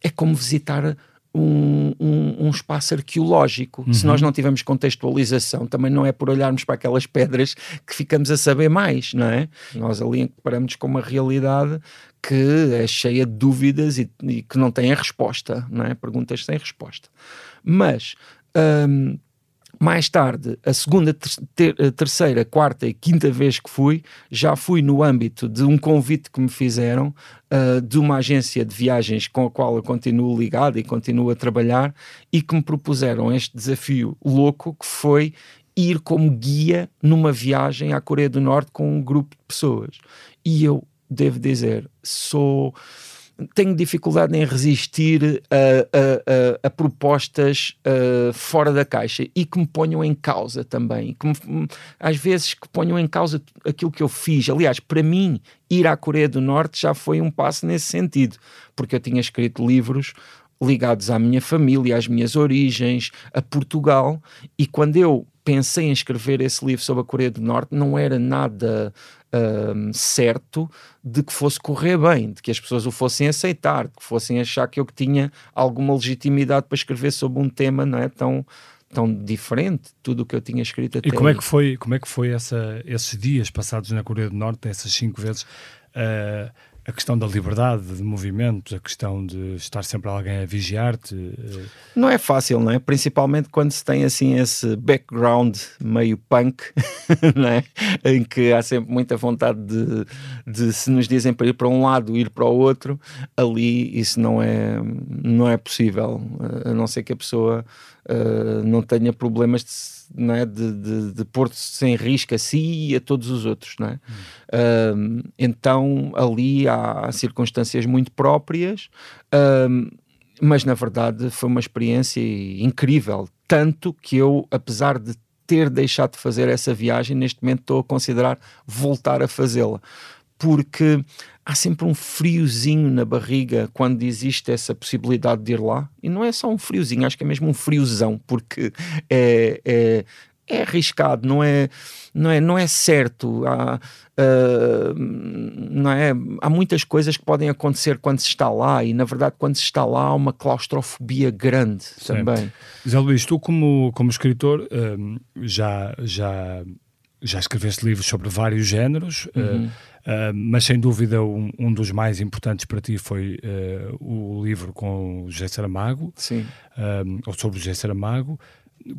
Speaker 1: é como visitar um, um, um espaço arqueológico. Uhum. Se nós não tivermos contextualização, também não é por olharmos para aquelas pedras que ficamos a saber mais, não é? Nós ali paramos com uma realidade que é cheia de dúvidas e, e que não tem a resposta, não é? Perguntas sem resposta. Mas. Um, mais tarde, a segunda, ter, terceira, quarta e quinta vez que fui, já fui no âmbito de um convite que me fizeram uh, de uma agência de viagens com a qual eu continuo ligado e continuo a trabalhar e que me propuseram este desafio louco que foi ir como guia numa viagem à Coreia do Norte com um grupo de pessoas. E eu devo dizer, sou tenho dificuldade em resistir a, a, a, a propostas fora da caixa e que me ponham em causa também. Que me, às vezes que ponham em causa aquilo que eu fiz. Aliás, para mim, ir à Coreia do Norte já foi um passo nesse sentido, porque eu tinha escrito livros ligados à minha família, às minhas origens, a Portugal, e quando eu pensei em escrever esse livro sobre a Coreia do Norte, não era nada um, certo de que fosse correr bem, de que as pessoas o fossem aceitar, de que fossem achar que eu tinha alguma legitimidade para escrever sobre um tema não é tão tão diferente de tudo o que eu tinha escrito até
Speaker 2: E como é que foi, como é que foi essa, esses dias passados na Coreia do Norte, essas cinco vezes, uh, a questão da liberdade de movimentos, a questão de estar sempre alguém a vigiar-te. Eh,
Speaker 1: não é fácil, não é? Principalmente quando se tem assim esse background meio punk, <laughs> não é? Em que há sempre muita vontade de, de se nos dizem para ir para um lado, ir para o outro, ali isso não é, não é possível, a não ser que a pessoa uh, não tenha problemas de, não é? de, de, de pôr-se em risco a si e a todos os outros. Não é? Hum. Uh, então ali há circunstâncias muito próprias. Uh, mas na verdade foi uma experiência incrível, tanto que eu, apesar de ter deixado de fazer essa viagem, neste momento estou a considerar voltar a fazê-la, porque há sempre um friozinho na barriga quando existe essa possibilidade de ir lá. E não é só um friozinho, acho que é mesmo um friozão, porque é, é, é arriscado, não é, não é, não é certo. Há, uh, não é, há muitas coisas que podem acontecer quando se está lá, e na verdade, quando se está lá, há uma claustrofobia grande também.
Speaker 2: Zé Luís, tu, como, como escritor, um, já, já, já escreveste livros sobre vários géneros. Uhum. Uh, Uh, mas sem dúvida um, um, dos mais importantes para ti foi o livro com o José Saramago,
Speaker 1: Sim.
Speaker 2: Ou sobre o José Saramago.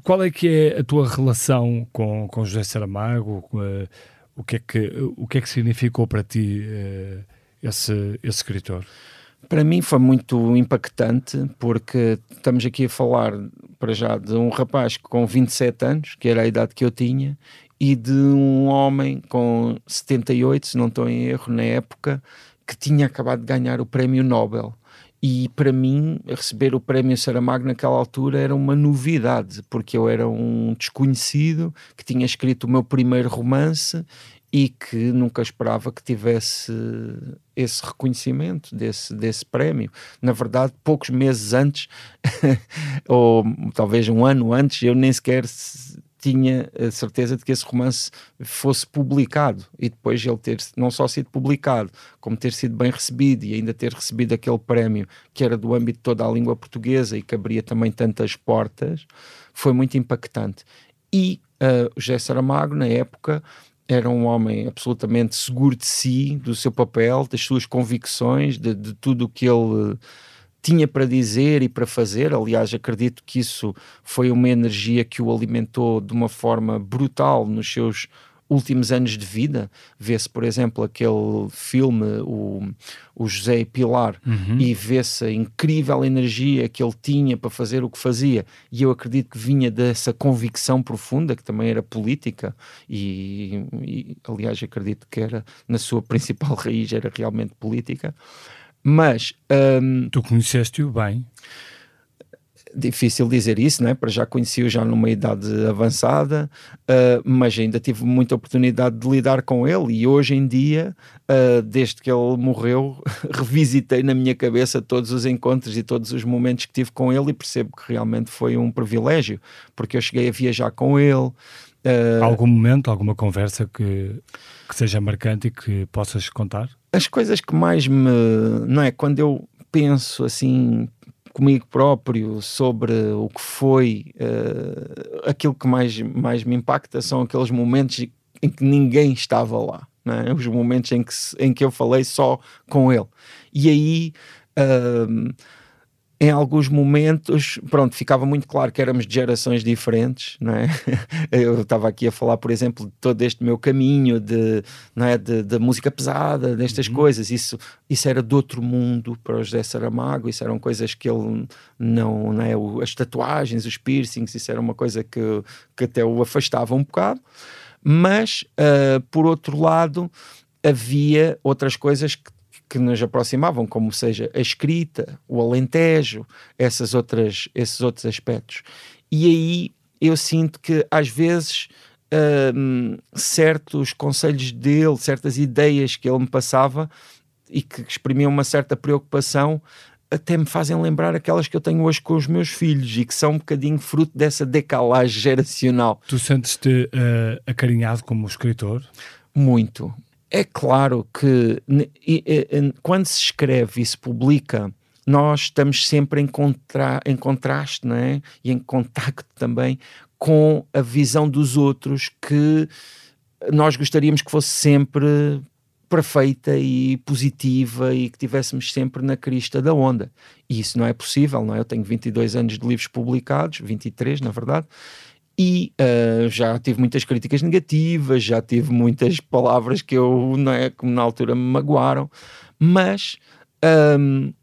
Speaker 2: Qual é que é a tua relação com, com José Saramago? o, que é que, o que é que significou para ti esse, esse escritor?
Speaker 1: Para mim foi muito impactante porque estamos aqui a falar para já de um rapaz com 27 anos, que era a idade que eu tinha, e de um homem com 78, se não estou em erro, na época, que tinha acabado de ganhar o prémio Nobel. E para mim, receber o prémio Saramago naquela altura era uma novidade, porque eu era um desconhecido que tinha escrito o meu primeiro romance e que nunca esperava que tivesse esse reconhecimento desse, desse prémio. Na verdade, poucos meses antes, <laughs> ou talvez um ano antes, eu nem sequer tinha a certeza de que esse romance fosse publicado e depois ele ter não só sido publicado, como ter sido bem recebido e ainda ter recebido aquele prémio que era do âmbito de toda a língua portuguesa e que abria também tantas portas, foi muito impactante. E uh, o José Saramago, na época, era um homem absolutamente seguro de si, do seu papel, das suas convicções, de, de tudo o que ele tinha para dizer e para fazer. Aliás, acredito que isso foi uma energia que o alimentou de uma forma brutal nos seus últimos anos de vida. Vê-se, por exemplo, aquele filme, o, o José Pilar, uhum. e vê-se a incrível energia que ele tinha para fazer o que fazia. E eu acredito que vinha dessa convicção profunda, que também era política, e, e aliás, acredito que era na sua principal <laughs> raiz, era realmente política. Mas. Um,
Speaker 2: tu conheceste-o bem?
Speaker 1: Difícil dizer isso, né? para já conheci-o já numa idade avançada, uh, mas ainda tive muita oportunidade de lidar com ele. E hoje em dia, uh, desde que ele morreu, <laughs> revisitei na minha cabeça todos os encontros e todos os momentos que tive com ele e percebo que realmente foi um privilégio, porque eu cheguei a viajar com ele.
Speaker 2: Uh, Algum momento, alguma conversa que, que seja marcante e que possas contar?
Speaker 1: As coisas que mais me. Não é? Quando eu penso assim, comigo próprio sobre o que foi, uh, aquilo que mais, mais me impacta são aqueles momentos em que ninguém estava lá. É? Os momentos em que, em que eu falei só com ele. E aí. Uh, em alguns momentos, pronto, ficava muito claro que éramos de gerações diferentes, não é? <laughs> Eu estava aqui a falar, por exemplo, de todo este meu caminho de, não é, de, de música pesada, destas uhum. coisas, isso, isso era de outro mundo para o José Saramago, isso eram coisas que ele não, não é, as tatuagens, os piercings, isso era uma coisa que, que até o afastava um bocado, mas, uh, por outro lado, havia outras coisas que que nos aproximavam, como seja a escrita, o alentejo, essas outras, esses outros aspectos. E aí eu sinto que às vezes hum, certos conselhos dele, certas ideias que ele me passava e que exprimiam uma certa preocupação, até me fazem lembrar aquelas que eu tenho hoje com os meus filhos e que são um bocadinho fruto dessa decalagem geracional.
Speaker 2: Tu sentes-te uh, acarinhado como escritor?
Speaker 1: Muito, é claro que quando se escreve e se publica, nós estamos sempre em, contra, em contraste é? e em contacto também com a visão dos outros que nós gostaríamos que fosse sempre perfeita e positiva e que tivéssemos sempre na crista da onda. E isso não é possível, não é? Eu tenho 22 anos de livros publicados, 23 na verdade, e uh, já tive muitas críticas negativas, já tive muitas palavras que eu, não é, como na altura me magoaram, mas um,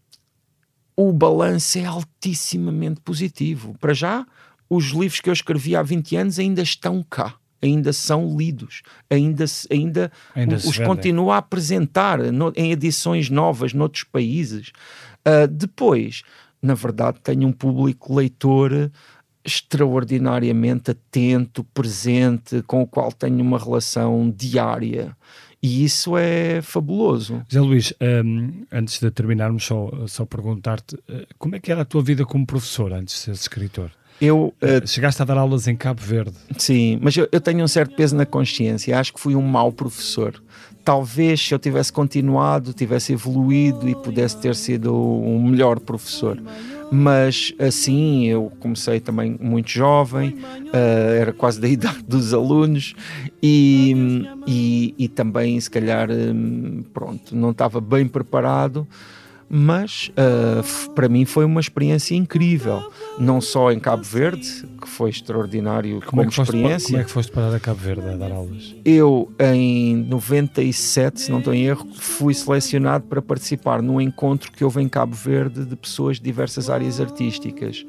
Speaker 1: o balanço é altissimamente positivo. Para já, os livros que eu escrevi há 20 anos ainda estão cá. Ainda são lidos, ainda, ainda, ainda os continuo a apresentar no, em edições novas noutros países. Uh, depois, na verdade, tenho um público leitor extraordinariamente atento, presente, com o qual tenho uma relação diária. E isso é fabuloso.
Speaker 2: José Luís, um, antes de terminarmos, só, só perguntar-te uh, como é que era a tua vida como professor antes de ser escritor?
Speaker 1: Eu,
Speaker 2: uh, Chegaste a dar aulas em Cabo Verde.
Speaker 1: Sim, mas eu, eu, tenho um certo peso na consciência. Acho que fui um mau professor. Talvez se eu tivesse continuado, tivesse evoluído e pudesse ter sido um melhor professor mas assim eu comecei também muito jovem, uh, era quase da <laughs> idade dos alunos e, e, e também se calhar hum, pronto, não estava bem preparado mas uh, para mim foi uma experiência incrível, não só em Cabo Verde, que foi extraordinário como, como é experiência.
Speaker 2: como é que foste parar a Cabo Verde a dar aulas?
Speaker 1: Eu, em 97, se não estou em erro, fui selecionado para participar num encontro que houve em Cabo Verde de pessoas de diversas áreas artísticas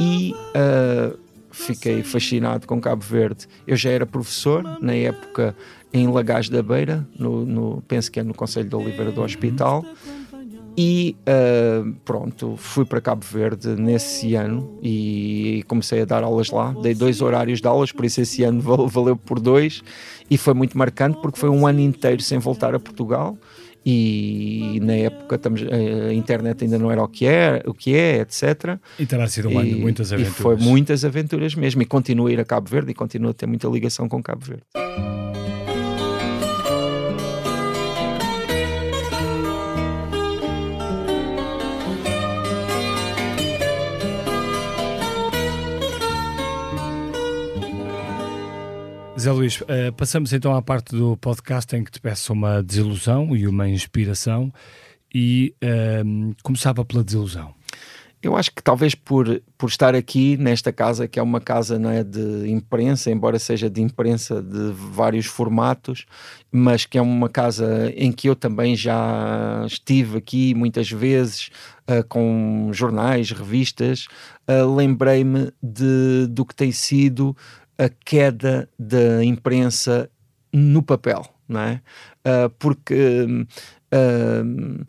Speaker 1: e uh, fiquei fascinado com Cabo Verde. Eu já era professor na época em Lagás da Beira, no, no penso que é no Conselho de Oliveira do Hospital. E uh, pronto, fui para Cabo Verde nesse ano e comecei a dar aulas lá. Dei dois horários de aulas, por isso esse ano valeu por dois. E foi muito marcante porque foi um ano inteiro sem voltar a Portugal. E na época estamos, a internet ainda não era o que é, o que é etc.
Speaker 2: E terá sido um ano de muitas aventuras.
Speaker 1: E foi muitas aventuras mesmo. E continuo a ir a Cabo Verde e continuo a ter muita ligação com Cabo Verde.
Speaker 2: Zé Luís, uh, passamos então à parte do podcast em que te peço uma desilusão e uma inspiração e uh, começava pela desilusão.
Speaker 1: Eu acho que talvez por, por estar aqui nesta casa, que é uma casa não é, de imprensa, embora seja de imprensa de vários formatos, mas que é uma casa em que eu também já estive aqui muitas vezes uh, com jornais, revistas, uh, lembrei-me do que tem sido a queda da imprensa no papel, não é? Uh, porque uh,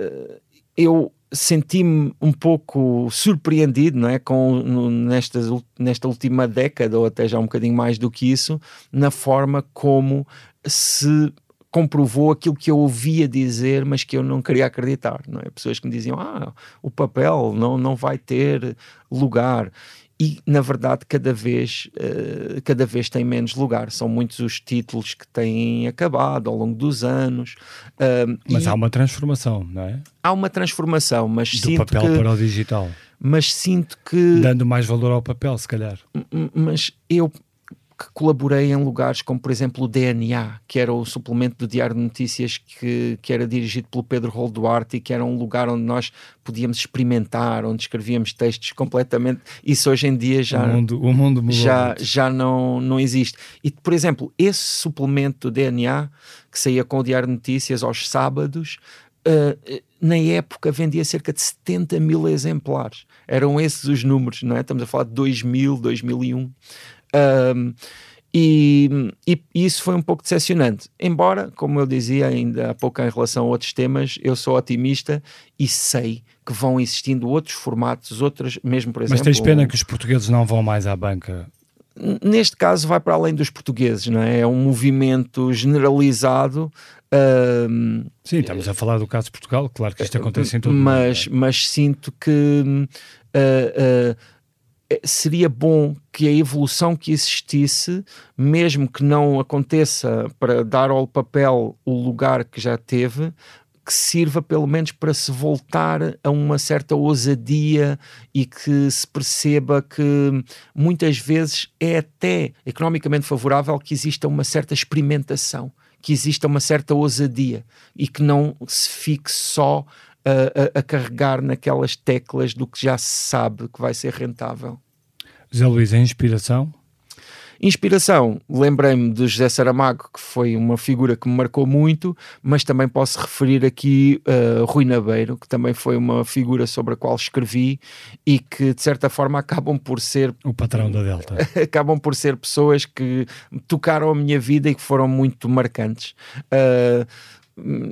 Speaker 1: uh, eu senti-me um pouco surpreendido não é? Com, nesta, nesta última década, ou até já um bocadinho mais do que isso, na forma como se comprovou aquilo que eu ouvia dizer, mas que eu não queria acreditar. Não é? Pessoas que me diziam: Ah, o papel não, não vai ter lugar. E na verdade cada vez, uh, cada vez tem menos lugar. São muitos os títulos que têm acabado ao longo dos anos.
Speaker 2: Uh, mas há uma transformação, não é?
Speaker 1: Há uma transformação, mas
Speaker 2: Do papel
Speaker 1: que,
Speaker 2: para o digital.
Speaker 1: Mas sinto que.
Speaker 2: Dando mais valor ao papel, se calhar.
Speaker 1: Mas eu que colaborei em lugares como, por exemplo, o DNA, que era o suplemento do Diário de Notícias que, que era dirigido pelo Pedro Rol Duarte e que era um lugar onde nós podíamos experimentar, onde escrevíamos textos completamente. Isso hoje em dia já,
Speaker 2: o mundo, o mundo
Speaker 1: já, já não, não existe. E, por exemplo, esse suplemento do DNA, que saía com o Diário de Notícias aos sábados, uh, na época vendia cerca de 70 mil exemplares. Eram esses os números, não é? Estamos a falar de 2000, 2001. Um, e, e, isso foi um pouco decepcionante. Embora, como eu dizia ainda há pouco em relação a outros temas, eu sou otimista e sei que vão existindo outros formatos, outras, mesmo por exemplo.
Speaker 2: Mas tens pena que os portugueses não vão mais à banca?
Speaker 1: Neste caso, vai para além dos portugueses, não é? É um movimento generalizado. Um,
Speaker 2: Sim, estamos a falar do caso de Portugal, claro que isto acontece em todo
Speaker 1: mas,
Speaker 2: mundo.
Speaker 1: É? Mas sinto que. Uh, uh, seria bom que a evolução que existisse, mesmo que não aconteça para dar ao papel o lugar que já teve, que sirva pelo menos para se voltar a uma certa ousadia e que se perceba que muitas vezes é até economicamente favorável que exista uma certa experimentação, que exista uma certa ousadia e que não se fique só a, a, a, carregar naquelas teclas do que já se sabe que vai ser rentável.
Speaker 2: José Luís, a inspiração?
Speaker 1: Inspiração, lembrei-me de José Saramago, que foi uma figura que me marcou muito, mas também posso referir aqui uh, Rui Nabeiro, que também foi uma figura sobre a qual escrevi e que de certa forma acabam por ser
Speaker 2: o patrão da Delta. <laughs>
Speaker 1: acabam por ser pessoas que tocaram a minha vida e que foram muito marcantes. Uh,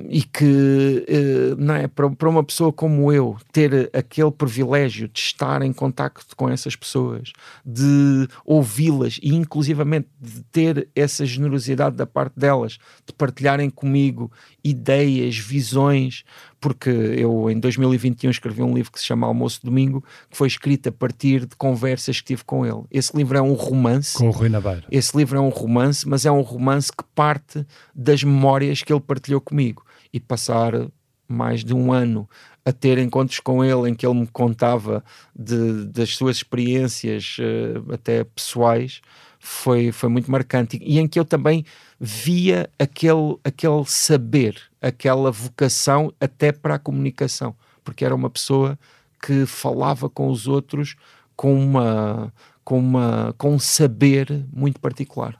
Speaker 1: e que eh, não é para, para uma pessoa como eu ter aquele privilégio de estar em contacto com essas pessoas, de ouvi-las e inclusivamente de ter essa generosidade da parte delas, de partilharem comigo ideias, visões, porque eu em 2021 escrevi um livro que se chama Almoço Domingo, que foi escrito a partir de conversas que tive com ele. Esse livro é um romance.
Speaker 2: Com o Rui Nabeiro.
Speaker 1: Esse livro é um romance, mas é um romance que parte das memórias que ele partilhou comigo. E passar mais de um ano a ter encontros com ele em que ele me contava de, das suas experiências uh, até pessoais foi, foi muito marcante e em que eu também via aquele, aquele saber, aquela vocação até para a comunicação, porque era uma pessoa que falava com os outros com uma com uma com um saber muito particular.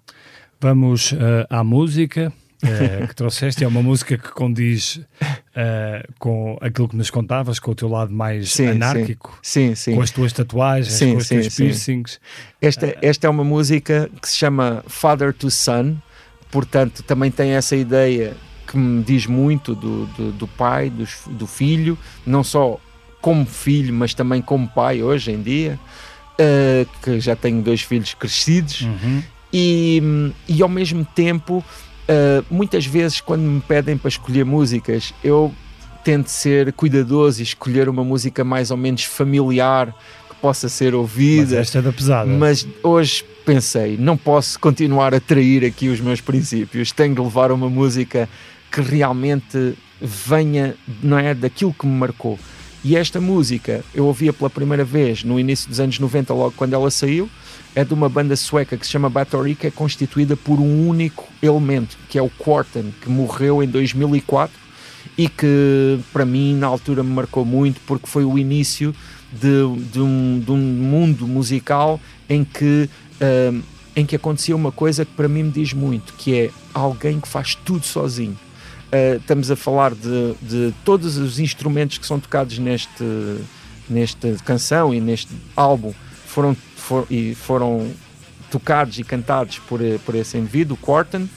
Speaker 2: Vamos uh, à música. Uh, que trouxeste é uma música que condiz uh, com aquilo que nos contavas, com o teu lado mais sim, anárquico,
Speaker 1: sim. Sim,
Speaker 2: com as tuas tatuagens, com os teus piercings.
Speaker 1: Esta, esta é uma música que se chama Father to Son, portanto, também tem essa ideia que me diz muito do, do, do pai, do, do, filho, não só como filho, mas também como pai hoje em dia, uh, que já tenho dois filhos crescidos, uhum. e, e ao mesmo tempo, uh, muitas vezes, quando me pedem para escolher músicas, eu tento ser cuidadoso e escolher uma música mais ou menos familiar que possa ser ouvida. Mas
Speaker 2: esta é da pesada.
Speaker 1: Mas hoje pensei, não posso continuar a trair aqui os meus princípios, tenho de levar uma música que realmente venha, não é, daquilo que me marcou. E esta música eu ouvia pela primeira vez no início dos anos 90, logo quando ela saiu. É de uma banda sueca que se chama Bathory, que é constituída por um único elemento, que é o Quarten, que morreu em 2004 e que para mim na altura me marcou muito porque foi o início de, de, um, de um mundo musical em que uh, em que acontecia uma coisa que para mim me diz muito, que é alguém que faz tudo sozinho. Uh, estamos a falar de, de todos os instrumentos que são tocados neste, nesta canção e neste álbum foram, for, e foram tocados e cantados por, por esse indivíduo, Corton,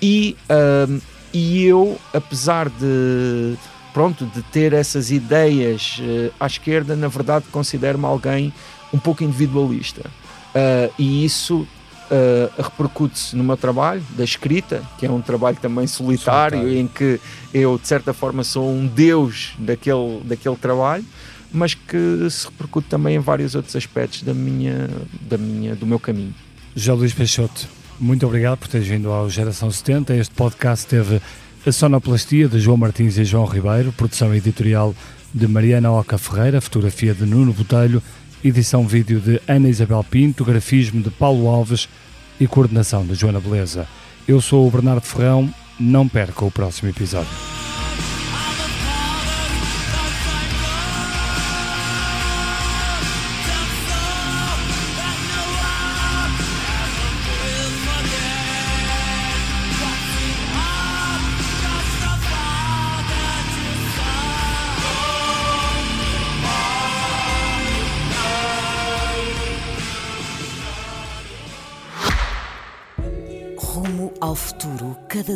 Speaker 1: e, uh, e eu, apesar de pronto, de ter essas ideias uh, à esquerda, na verdade considero-me alguém um pouco individualista. Uh, e isso uh, repercute-se no meu trabalho da escrita, que é um trabalho também solitário, solitário, em que eu, de certa forma, sou um deus daquele, daquele trabalho, mas que se repercute também em vários outros aspectos da minha, da minha, do meu caminho.
Speaker 2: José Luís Peixoto, muito obrigado por teres vindo ao Geração 70. Este podcast teve a sonoplastia de João Martins e João Ribeiro, produção editorial de Mariana Oca Ferreira, fotografia de Nuno Botelho, edição vídeo de Ana Isabel Pinto, grafismo de Paulo Alves e coordenação de Joana Beleza. Eu sou o Bernardo Ferrão, não perca o próximo episódio.